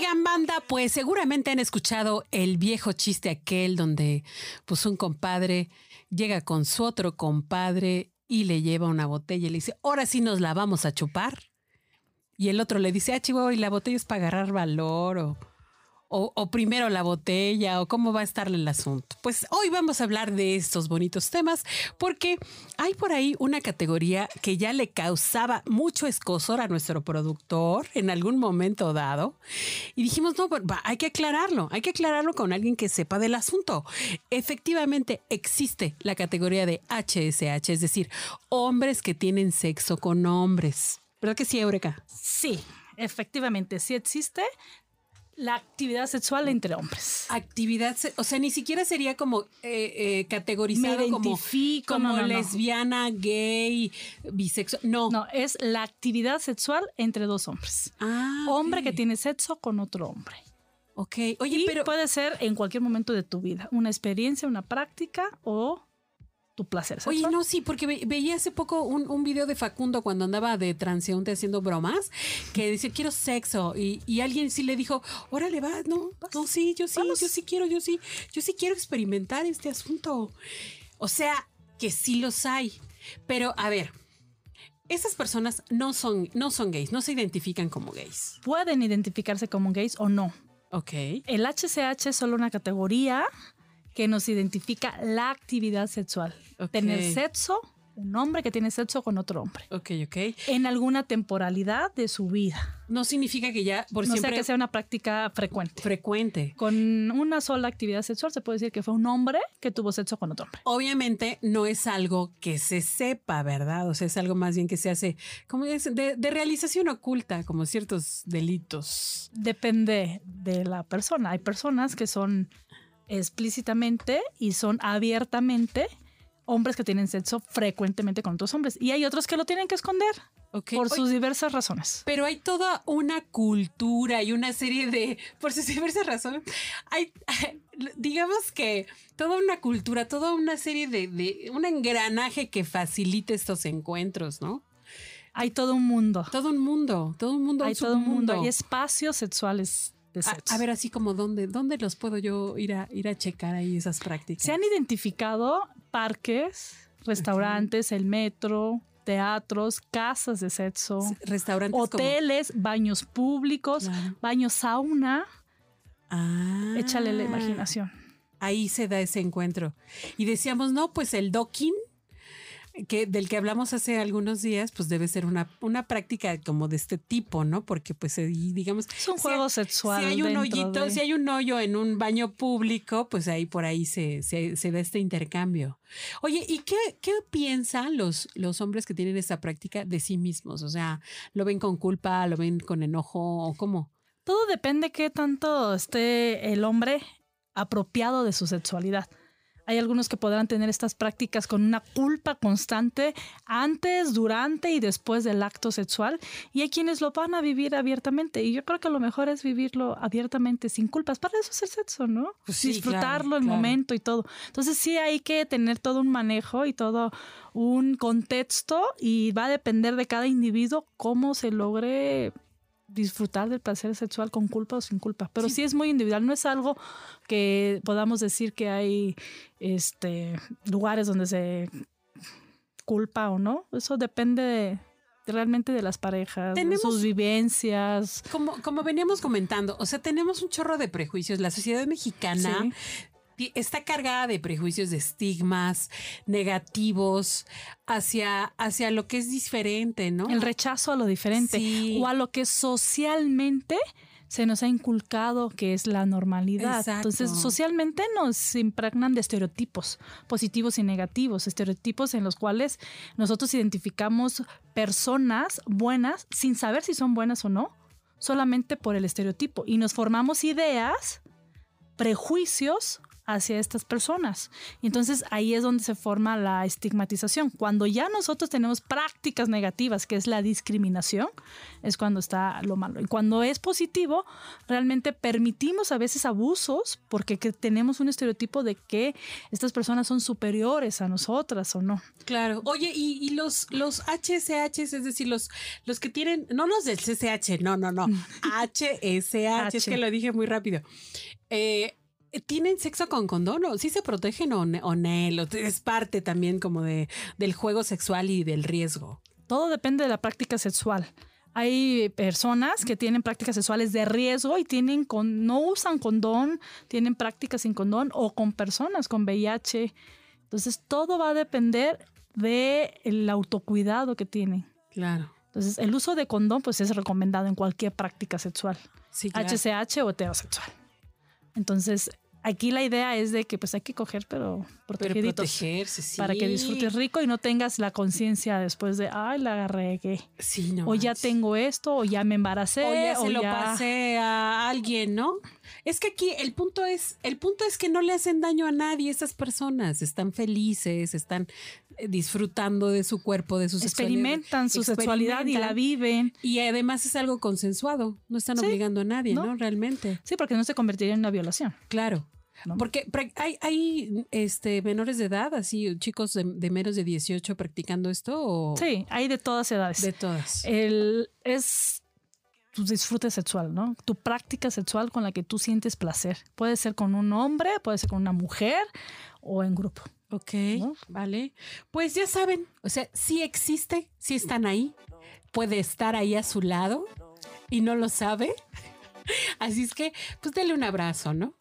Oigan, banda, pues seguramente han escuchado el viejo chiste aquel donde pues un compadre llega con su otro compadre y le lleva una botella y le dice, ahora sí nos la vamos a chupar. Y el otro le dice, ah, chihuahua, y la botella es para agarrar valor o, o, primero la botella o cómo va a estar el asunto. Pues hoy vamos a hablar de estos bonitos temas porque hay por ahí una categoría que ya le causaba mucho escosor a nuestro productor en algún momento dado y dijimos, no, hay que aclararlo, hay que aclararlo con alguien que sepa del asunto. Efectivamente existe la categoría de HSH, es decir, hombres que tienen sexo con hombres. ¿Verdad que sí, Eureka? Sí, efectivamente, sí existe la actividad sexual entre hombres. Actividad, o sea, ni siquiera sería como eh, eh, categorizado como, como no, no, no. lesbiana, gay, bisexual. No. No, es la actividad sexual entre dos hombres. Ah, Hombre que tiene sexo con otro hombre. Ok. Oye, y pero. puede ser en cualquier momento de tu vida, una experiencia, una práctica o tu placer sexual. Oye, no, sí, porque ve- veía hace poco un, un video de Facundo cuando andaba de transeúnte haciendo bromas, que dice, quiero sexo, y, y alguien sí le dijo, órale, va, no, no, sí, yo sí, yo sí quiero, yo sí, yo sí quiero experimentar este asunto. O sea, que sí los hay. Pero, a ver, esas personas no son, no son gays, no se identifican como gays. Pueden identificarse como gays o no. Ok. El HCH es solo una categoría que nos identifica la actividad sexual. Tener sexo, un hombre que tiene sexo con otro hombre. Ok, ok. En alguna temporalidad de su vida. No significa que ya por no siempre sea que sea una práctica frecuente. frecuente. Con una sola actividad sexual se puede decir que fue un hombre que tuvo sexo con otro hombre. Obviamente no es algo que se sepa, ¿verdad? O sea, es algo más bien que se hace como es de, de realización oculta, como ciertos delitos. Depende de la persona. Hay personas que son explícitamente y son abiertamente hombres que tienen sexo frecuentemente con otros hombres. Y hay otros que lo tienen que esconder por Oye, sus diversas razones. Pero hay toda una cultura y una serie de, por sus diversas razones, hay, digamos que toda una cultura, toda una serie de, de un engranaje que facilite estos encuentros, ¿no? Hay todo un mundo. Todo un mundo, todo un mundo, Hay todo un mundo. Hay espacios sexuales A, ver, así como dónde, dónde los puedo yo ir a ir a checar ahí esas prácticas. Se han identificado parques, restaurantes, el metro, teatros, casas de sexo, restaurantes como- hoteles, baños públicos, Claro. baños sauna. Ah, Échale la imaginación. Ahí se da ese encuentro. Y decíamos, no, pues el docking, que del que hablamos hace algunos días, pues debe ser una, una práctica como de este tipo, ¿no? Porque pues ahí, digamos... Es un juego sexual Si hay un hoyito, de- si hay un hoyo en un baño público, pues ahí por ahí se, se, se da este intercambio. Oye, ¿y qué, qué piensan los, los hombres que tienen esta práctica de sí mismos? O sea, ¿lo ven con culpa, lo ven con enojo o cómo? Todo depende qué tanto esté el hombre apropiado de su sexualidad. Hay algunos que podrán tener estas prácticas con una culpa constante antes, durante y después del acto sexual. Y hay quienes lo van a vivir abiertamente. Y yo creo que lo mejor es vivirlo abiertamente, sin culpas. Para eso es el sexo, ¿no? Pues sí, Disfrutarlo, claro, el claro. momento y todo. Entonces sí hay que tener todo un manejo y todo un contexto y va a depender de cada individuo cómo se logre disfrutar del placer sexual con culpa o sin culpa. Pero sí, es muy individual, no es algo que podamos decir que hay este lugares donde se culpa o no. Eso depende de- realmente de las parejas, de Tenemos- sus vivencias. Como, como veníamos comentando, o sea, tenemos un chorro de prejuicios. La sociedad mexicana Sí. Está cargada de prejuicios, de estigmas negativos hacia, hacia lo que es diferente, ¿no? El rechazo a lo diferente Sí. o a lo que socialmente se nos ha inculcado que es la normalidad. Exacto. Entonces, socialmente nos impregnan de estereotipos positivos y negativos, estereotipos en los cuales nosotros identificamos personas buenas sin saber si son buenas o no, solamente por el estereotipo y nos formamos ideas, prejuicios hacia estas personas. Y entonces ahí es donde se forma la estigmatización. Cuando ya nosotros tenemos prácticas negativas, que es la discriminación, es cuando está lo malo. Y cuando es positivo, realmente permitimos a veces abusos porque que tenemos un estereotipo de que estas personas son superiores a nosotras o no. Claro. Oye, y, y los, los HSH, es decir, los, los que tienen, no los del CCH, no, no, no, HSH, es que lo dije muy rápido. Eh, ¿Tienen sexo con condón o sí se protegen o, o no? Es parte también como de, del juego sexual y del riesgo. Todo depende de la práctica sexual. Hay personas que tienen prácticas sexuales de riesgo y tienen con, no usan condón, tienen prácticas sin condón o con personas con VIH. Entonces todo va a depender del autocuidado que tienen. Claro. Entonces el uso de condón pues es recomendado en cualquier práctica sexual, Sí, claro. HCH o heterosexual. Entonces aquí la idea es de que pues hay que coger pero protegerse, sí. Para que disfrutes rico y no tengas la conciencia después de, ay, la regué. Sí, no. o ya tengo esto, o ya me embaracé, o ya se lo ya- pasé a alguien, ¿no? Es que aquí el punto es, el punto es que no le hacen daño a nadie esas personas, están felices, están eh, disfrutando de su cuerpo, de su sexualidad. experimentan su sexualidad y la viven. Y además es algo consensuado, no están Sí, obligando a nadie, ¿no? ¿no? Realmente. Sí, porque no se convertiría en una violación. Claro. ¿no? Porque hay, hay este, menores de edad, así, chicos de, de menos de 18 practicando esto o Sí, hay de todas edades. de todas. El, es tu disfrute sexual, ¿no? Tu práctica sexual con la que tú sientes placer. Puede ser con un hombre, puede ser con una mujer o en grupo. Ok, ¿no? vale. Pues ya saben, o sea, sí existe, sí están ahí, puede estar ahí a su lado y no lo sabe. Así es que, pues dele un abrazo, ¿no?